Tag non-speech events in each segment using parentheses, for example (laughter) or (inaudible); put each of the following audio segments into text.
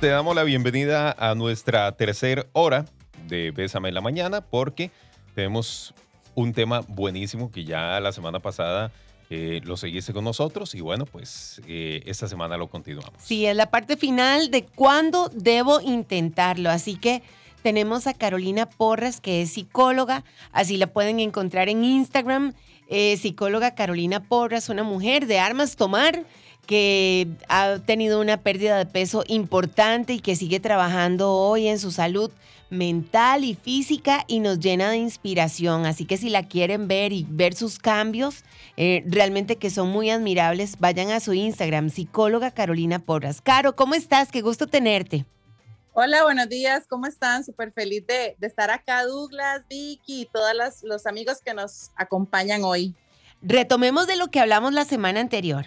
Te damos la bienvenida a nuestra tercera hora de Bésame en la Mañana porque tenemos un tema buenísimo que ya la semana pasada eh, lo seguiste con nosotros y bueno, pues eh, esta semana lo continuamos. Sí, es la parte final de cuándo debo intentarlo. Así que tenemos a Carolina Porras, que es psicóloga. Así la pueden encontrar en Instagram. Eh, psicóloga Carolina Porras, una mujer de armas tomar que ha tenido una pérdida de peso importante y que sigue trabajando hoy en su salud mental y física y nos llena de inspiración. Así que si la quieren ver y ver sus cambios, eh, realmente que son muy admirables, vayan a su Instagram, psicóloga Carolina Porras. Caro, ¿cómo estás? Qué gusto tenerte. Hola, buenos días, ¿cómo están? Súper feliz de, estar acá, Douglas, Vicky y todos los amigos que nos acompañan hoy. Retomemos de lo que hablamos la semana anterior.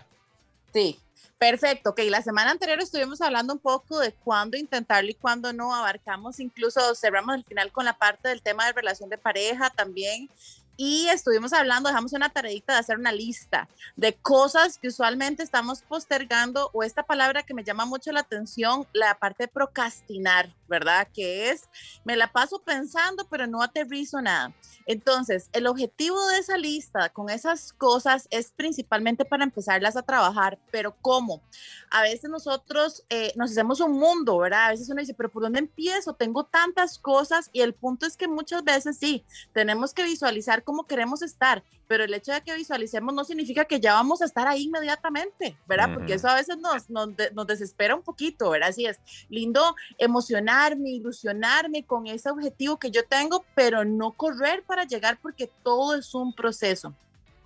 Sí, perfecto. Ok, la semana anterior estuvimos hablando un poco de cuándo intentarlo y cuándo no. Abarcamos, incluso cerramos el final con la parte del tema de relación de pareja también y estuvimos hablando, dejamos una tareita de hacer una lista de cosas que usualmente estamos postergando o esta palabra que me llama mucho la atención, la parte de procrastinar, ¿verdad? Que es, me la paso pensando, pero no aterrizo nada. Entonces, el objetivo de esa lista con esas cosas es principalmente para empezarlas a trabajar, pero ¿cómo? A veces nosotros eh, nos hacemos un mundo, ¿verdad? A veces uno dice, pero ¿por dónde empiezo? Tengo tantas cosas y el punto es que muchas veces sí, tenemos que visualizar cómo queremos estar, pero el hecho de que visualicemos no significa que ya vamos a estar ahí inmediatamente, ¿verdad? Porque eso a veces nos, nos, nos, desespera un poquito, ¿verdad? Así es lindo emocionarme, ilusionarme con ese objetivo que yo tengo, pero no correr para llegar porque todo es un proceso.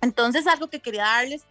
Entonces, algo que quería darles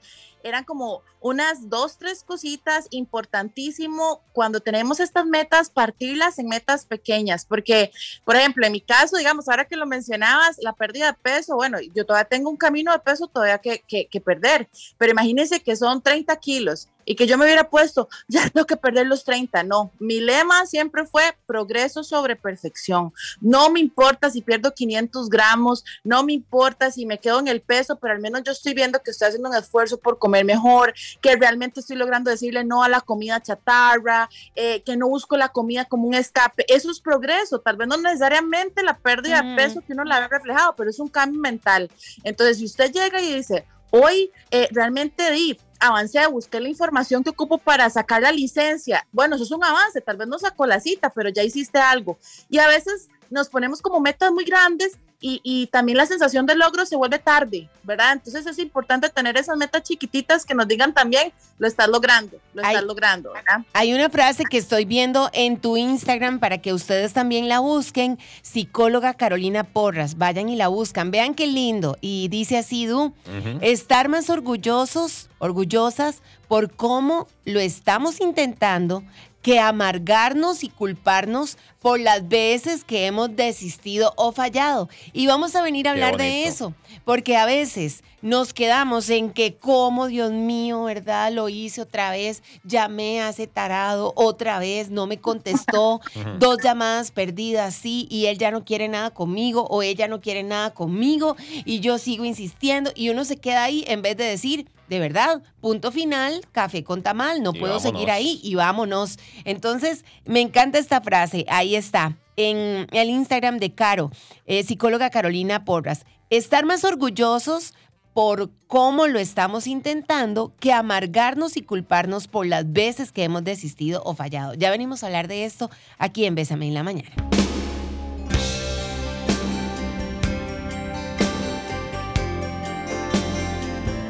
eran como unas dos, tres cositas importantísimo cuando tenemos estas metas, partirlas en metas pequeñas, porque, por ejemplo, en mi caso, digamos, ahora que lo mencionabas, la pérdida de peso, bueno, yo todavía tengo un camino de peso todavía que, que, que perder, pero imagínense que son 30 kilos y que yo me hubiera puesto, (laughs) ya tengo que perder los 30. No, mi lema siempre fue progreso sobre perfección. No me importa si pierdo 500 gramos, no me importa si me quedo en el peso, pero al menos yo estoy viendo que estoy haciendo un esfuerzo por comer mejor, que realmente estoy logrando decirle no a la comida chatarra, eh, que no busco la comida como un escape. Eso es progreso, tal vez no necesariamente la pérdida de peso que uno la ve reflejado, pero es un cambio mental. Entonces, si usted llega y dice, hoy eh, realmente di, avancé, busqué la información que ocupo para sacar la licencia. Bueno, eso es un avance, tal vez no sacó la cita, pero ya hiciste algo. Y a veces nos ponemos como metas muy grandes y, también la sensación de logro se vuelve tarde, ¿verdad? Entonces es importante tener esas metas chiquititas que nos digan también, lo estás logrando, lo estás logrando, ¿verdad? Hay una frase que estoy viendo en tu Instagram para que ustedes también la busquen, psicóloga Carolina Porras, vayan y la buscan, vean qué lindo. Y dice así, Du, estar más orgullosos, orgullosas por cómo lo estamos intentando, que amargarnos y culparnos por las veces que hemos desistido o fallado. Y vamos a venir a hablar de eso, porque a veces nos quedamos en que como Dios mío, ¿verdad? Lo hice otra vez, llamé a ese tarado otra vez, no me contestó, (laughs) dos llamadas perdidas, sí, y él ya no quiere nada conmigo o ella no quiere nada conmigo y yo sigo insistiendo y uno se queda ahí en vez de decir, de verdad, punto final, café con tamal, no puedo seguir ahí y vámonos. Entonces, me encanta esta frase, ahí está, en el Instagram de Caro, eh, psicóloga Carolina Porras, estar más orgullosos por cómo lo estamos intentando que amargarnos y culparnos por las veces que hemos desistido o fallado. Ya venimos a hablar de esto aquí en Bésame en la Mañana.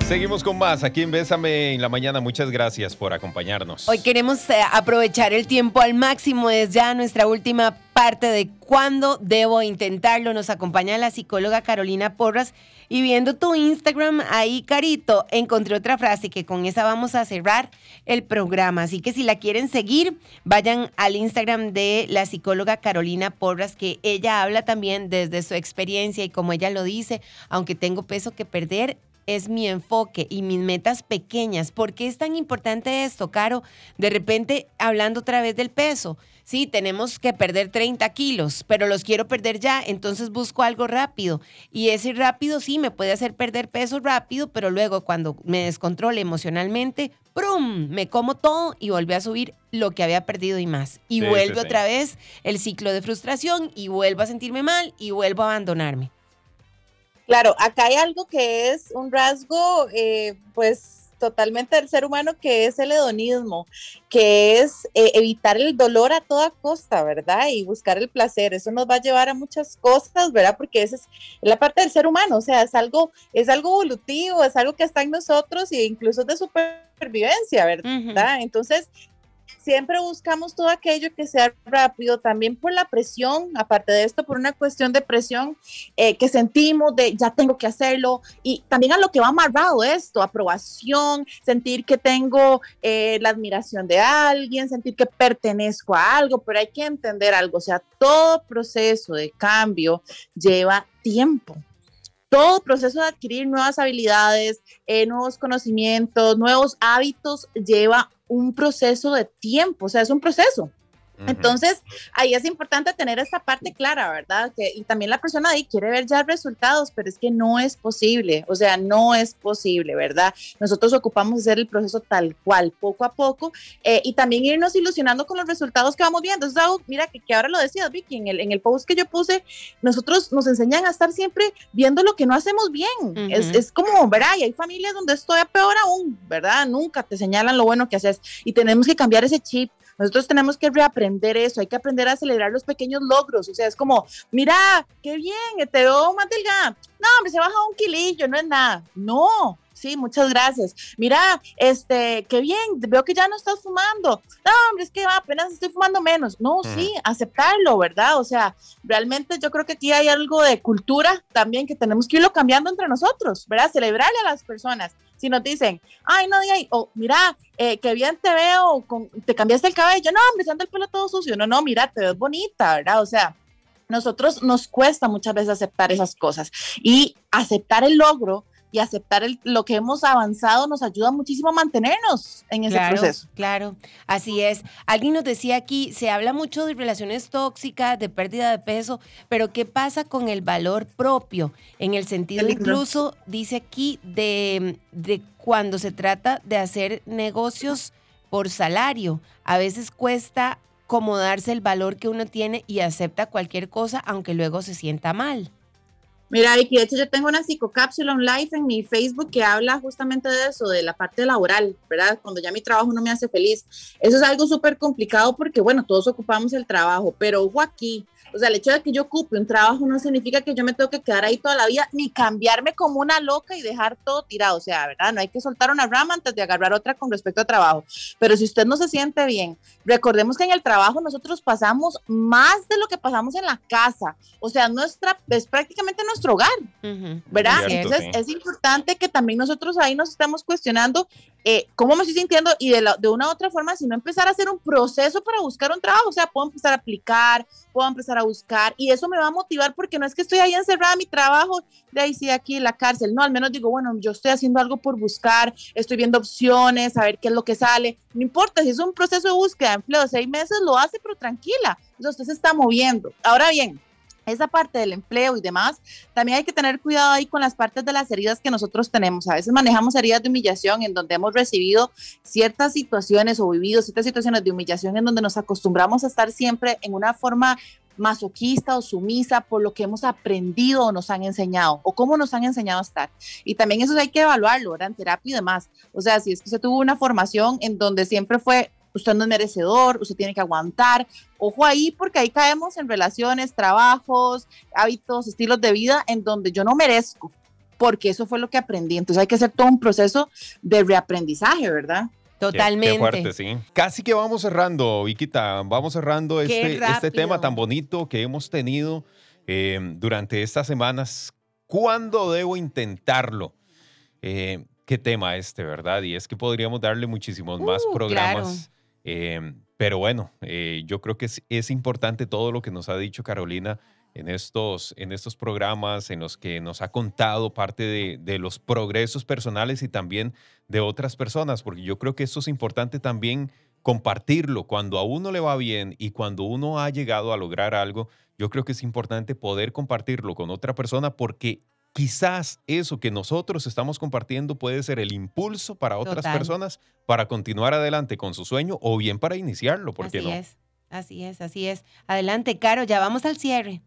Seguimos con más aquí en Bésame en la mañana. Muchas gracias por acompañarnos. Hoy queremos eh, aprovechar el tiempo al máximo. Es ya nuestra última parte de cuándo debo intentarlo. Nos acompaña la psicóloga Carolina Porras. Y viendo tu Instagram ahí, Carito, encontré otra frase que con esa vamos a cerrar el programa. Así que si la quieren seguir, vayan al Instagram de la psicóloga Carolina Porras, que ella habla también desde su experiencia y como ella lo dice, aunque tengo peso que perder, es mi enfoque y mis metas pequeñas. ¿Por qué es tan importante esto, Caro? De repente, hablando otra vez del peso, sí, tenemos que perder 30 kilos, pero los quiero perder ya, entonces busco algo rápido. Y ese rápido sí me puede hacer perder peso rápido, pero luego cuando me descontrole emocionalmente, ¡prum! Me como todo y vuelve a subir lo que había perdido y más. Y vuelve otra vez el ciclo de frustración y vuelvo a sentirme mal y vuelvo a abandonarme. Claro, acá hay algo que es un rasgo, eh, pues totalmente del ser humano, que es el hedonismo, que es eh, evitar el dolor a toda costa, ¿verdad? Y buscar el placer. Eso nos va a llevar a muchas cosas, ¿verdad? Porque esa es la parte del ser humano, o sea, es algo, es algo evolutivo, es algo que está en nosotros e incluso de supervivencia, ¿verdad? Entonces, siempre buscamos todo aquello que sea rápido, también por la presión, aparte de esto, por una cuestión de presión eh, que sentimos de ya tengo que hacerlo y también a lo que va amarrado esto, aprobación, sentir que tengo eh, la admiración de alguien, sentir que pertenezco a algo, pero hay que entender algo, o sea, todo proceso de cambio lleva tiempo todo proceso de adquirir nuevas habilidades, eh, nuevos conocimientos, nuevos hábitos lleva un proceso de tiempo, o sea, es un proceso. Entonces, ahí es importante tener esta parte clara, ¿verdad? Que, y también la persona ahí quiere ver ya resultados, pero es que no es posible, o sea, no es posible, ¿verdad? Nosotros ocupamos hacer el proceso tal cual, poco a poco, eh, y también irnos ilusionando con los resultados que vamos viendo. Entonces, mira, que, que, ahora lo decías, Vicky, en el, en el post que yo puse, nosotros nos enseñan a estar siempre viendo lo que no hacemos bien. es, es, como, ¿verdad? Y hay familias donde esto es peor aún, ¿verdad? Nunca te señalan lo bueno que haces y tenemos que cambiar ese chip nosotros tenemos que reaprender eso, hay que aprender a celebrar los pequeños logros. O sea, es como, mira, qué bien, te veo más delgada. No, hombre, se baja un kilillo, no es nada. No, Sí, muchas gracias. Mira, este, qué bien, veo que ya no estás fumando. No, hombre, es que apenas estoy fumando menos. No, sí, aceptarlo, ¿verdad? O sea, realmente yo creo que aquí hay algo de cultura también que tenemos que irlo cambiando entre nosotros, ¿verdad? Celebrarle a las personas. Si nos dicen, ay, no, o mira, eh, qué bien te veo, con, te cambiaste el cabello. No, hombre, anda el pelo todo sucio. No, no, mira, te ves bonita, ¿verdad? O sea, nosotros nos cuesta muchas veces aceptar esas cosas y aceptar el logro y aceptar lo que hemos avanzado nos ayuda muchísimo a mantenernos en ese proceso. Claro, así es. Alguien nos decía aquí, se habla mucho de relaciones tóxicas, de pérdida de peso, pero ¿qué pasa con el valor propio? En el sentido incluso, dice aquí, de, de cuando se trata de hacer negocios por salario. A veces cuesta como darse el valor que uno tiene y acepta cualquier cosa, aunque luego se sienta mal. Mira, Vicky, de hecho yo tengo una psicocápsula on live en mi Facebook que habla justamente de eso, de la parte laboral, ¿verdad? Cuando ya mi trabajo no me hace feliz. Eso es algo súper complicado porque, bueno, todos ocupamos el trabajo, pero ojo aquí, o sea, el hecho de que yo ocupe un trabajo no significa que yo me tengo que quedar ahí toda la vida, ni cambiarme como una loca y dejar todo tirado. O sea, ¿verdad? No hay que soltar una rama antes de agarrar otra con respecto a trabajo. Pero si usted no se siente bien, recordemos que en el trabajo nosotros pasamos más de lo que pasamos en la casa. O sea, nuestra, es prácticamente nuestro hogar, ¿verdad? Entonces es importante que también nosotros ahí nos estemos cuestionando eh, cómo me estoy sintiendo y de, de una u otra forma, si no empezar a hacer un proceso para buscar un trabajo, o sea, puedo empezar a aplicar, puedo empezar a buscar y eso me va a motivar porque no es que estoy ahí encerrada en mi trabajo, de ahí sí, aquí en la cárcel, no, al menos digo, bueno, yo estoy haciendo algo por buscar, estoy viendo opciones, a ver qué es lo que sale, no importa, si es un proceso de búsqueda de empleo seis meses, lo hace, pero tranquila, entonces usted se está moviendo. Ahora bien, esa parte del empleo y demás, también hay que tener cuidado ahí con las partes de las heridas que nosotros tenemos. A veces manejamos heridas de humillación en donde hemos recibido ciertas situaciones o vivido ciertas situaciones de humillación en donde nos acostumbramos a estar siempre en una forma masoquista o sumisa por lo que hemos aprendido o nos han enseñado o cómo nos han enseñado a estar. Y también eso hay que evaluarlo, ¿verdad? En terapia y demás. O sea, si es que usted tuvo una formación en donde siempre fue usted no es merecedor, usted tiene que aguantar. Ojo ahí, porque ahí caemos en relaciones, trabajos, hábitos, estilos de vida en donde yo no merezco, porque eso fue lo que aprendí. Entonces hay que hacer todo un proceso de reaprendizaje, ¿verdad? Totalmente. Qué, fuerte, sí. Casi que vamos cerrando, Vikita, vamos cerrando este, este tema tan bonito que hemos tenido eh, durante estas semanas. ¿Cuándo debo intentarlo? Eh, qué tema este, ¿verdad? Y es que podríamos darle muchísimos más uh, programas. Em, pero bueno, eh, yo creo que es, importante todo lo que nos ha dicho Carolina en estos, en estos programas en los que nos ha contado parte de, los progresos personales y también de otras personas, porque yo creo que esto es importante también compartirlo. Cuando a uno le va bien y cuando uno ha llegado a lograr algo, yo creo que es importante poder compartirlo con otra persona porque quizás eso que nosotros estamos compartiendo puede ser el impulso para otras personas para continuar adelante con su sueño o bien para iniciarlo, ¿por qué así no? Es, así es, así es. Adelante, Caro, ya vamos al cierre.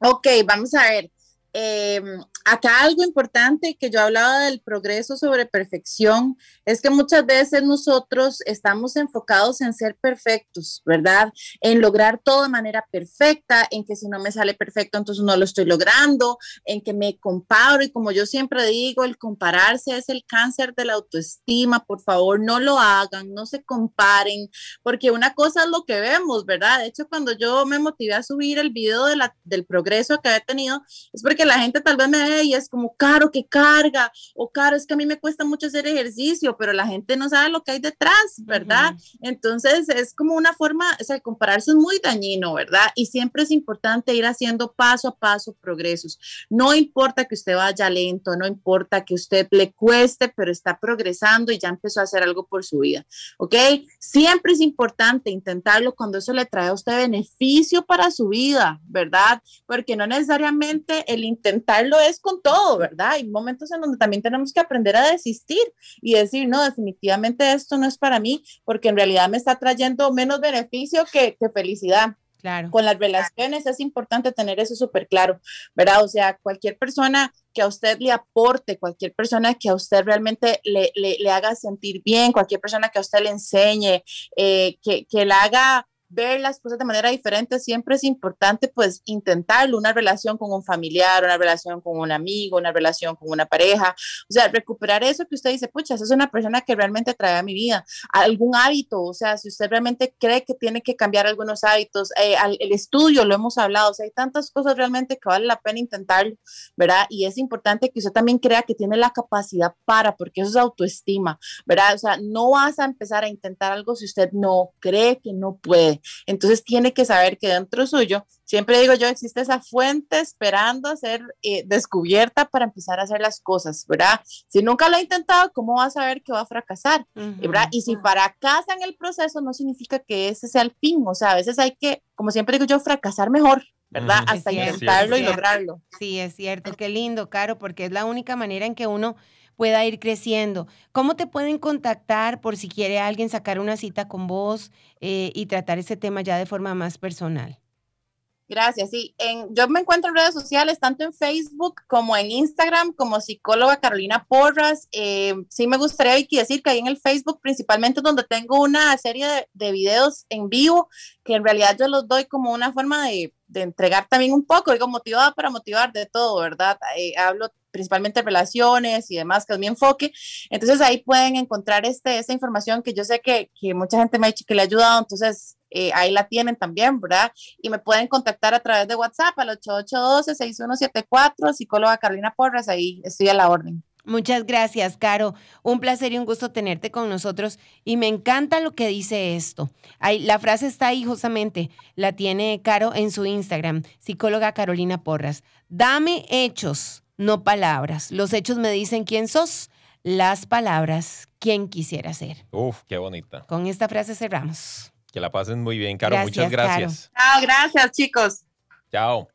Ok, vamos a ver. Eh, acá algo importante que yo hablaba del progreso sobre perfección es que muchas veces nosotros estamos enfocados en ser perfectos, ¿verdad? En lograr todo de manera perfecta, en que si no me sale perfecto, entonces no lo estoy logrando, en que me comparo y como yo siempre digo, el compararse es el cáncer de la autoestima, por favor, no lo hagan, no se comparen, porque una cosa es lo que vemos, ¿verdad? De hecho, cuando yo me motivé a subir el video del progreso que he tenido, es porque la gente tal vez me es como caro que carga o caro es que a mí me cuesta mucho hacer ejercicio, pero la gente no sabe lo que hay detrás, ¿verdad? Entonces es como una forma, o sea, compararse es muy dañino, ¿verdad? Y siempre es importante ir haciendo paso a paso progresos. No importa que usted vaya lento, no importa que usted le cueste, pero está progresando y ya empezó a hacer algo por su vida, ¿ok? Siempre es importante intentarlo cuando eso le trae a usted beneficio para su vida, ¿verdad? Porque no necesariamente el intentarlo es con todo, ¿verdad? Hay momentos en donde también tenemos que aprender a desistir y decir, no, definitivamente esto no es para mí, porque en realidad me está trayendo menos beneficio que, felicidad. Claro. Con las relaciones es importante tener eso súper claro, ¿verdad? O sea, cualquier persona que a usted le aporte, cualquier persona que a usted realmente le, le, haga sentir bien, cualquier persona que a usted le enseñe, eh, que, que la haga ver las cosas de manera diferente, siempre es importante pues intentarlo, una relación con un familiar, una relación con un amigo, una relación con una pareja, o sea, recuperar eso que usted dice, pucha, esa es una persona que realmente trae a mi vida, algún hábito, o sea, si usted realmente cree que tiene que cambiar algunos hábitos, eh, el estudio, lo hemos hablado, o sea, hay tantas cosas realmente que vale la pena intentarlo, ¿verdad? Y es importante que usted también crea que tiene la capacidad para, porque eso es autoestima, ¿verdad? O sea, no vas a empezar a intentar algo si usted no cree que no puede. Entonces tiene que saber que dentro suyo, siempre digo yo, existe esa fuente esperando a ser eh, descubierta para empezar a hacer las cosas, ¿verdad? Si nunca lo ha intentado, ¿cómo va a saber que va a fracasar? ¿verdad? Y si fracasa en el proceso, no significa que ese sea el fin, o sea, a veces hay que, como siempre digo yo, fracasar mejor. ¿verdad? Hasta intentarlo y lograrlo. Sí, es cierto, qué lindo, Caro, porque es la única manera en que uno pueda ir creciendo. ¿Cómo te pueden contactar por si quiere alguien sacar una cita con vos eh, y tratar ese tema ya de forma más personal? Gracias. Sí, en, yo me encuentro en redes sociales, tanto en Facebook como en Instagram, como psicóloga Carolina Porras. Eh, sí, me gustaría decir que ahí en el Facebook, principalmente donde tengo una serie de, de, videos en vivo, que en realidad yo los doy como una forma de, de entregar también un poco, digo, motivada para motivar de todo, ¿verdad? Eh, hablo principalmente relaciones y demás, que es mi enfoque. Entonces ahí pueden encontrar este, esta información que yo sé que, que mucha gente me ha dicho que le ha ayudado, entonces eh, ahí la tienen también, ¿verdad? Y me pueden contactar a través de WhatsApp al 8812-6174, psicóloga Carolina Porras, ahí estoy a la orden. Muchas gracias, Caro. Un placer y un gusto tenerte con nosotros. Y me encanta lo que dice esto. Ahí, la frase está ahí justamente, la tiene Caro en su Instagram, psicóloga Carolina Porras. Dame hechos, no palabras. Los hechos me dicen quién sos, las palabras, quién quisiera ser. Uf, qué bonita. Con esta frase cerramos. Que la pasen muy bien, Caro. Muchas gracias. Chao, gracias, chicos. Chao.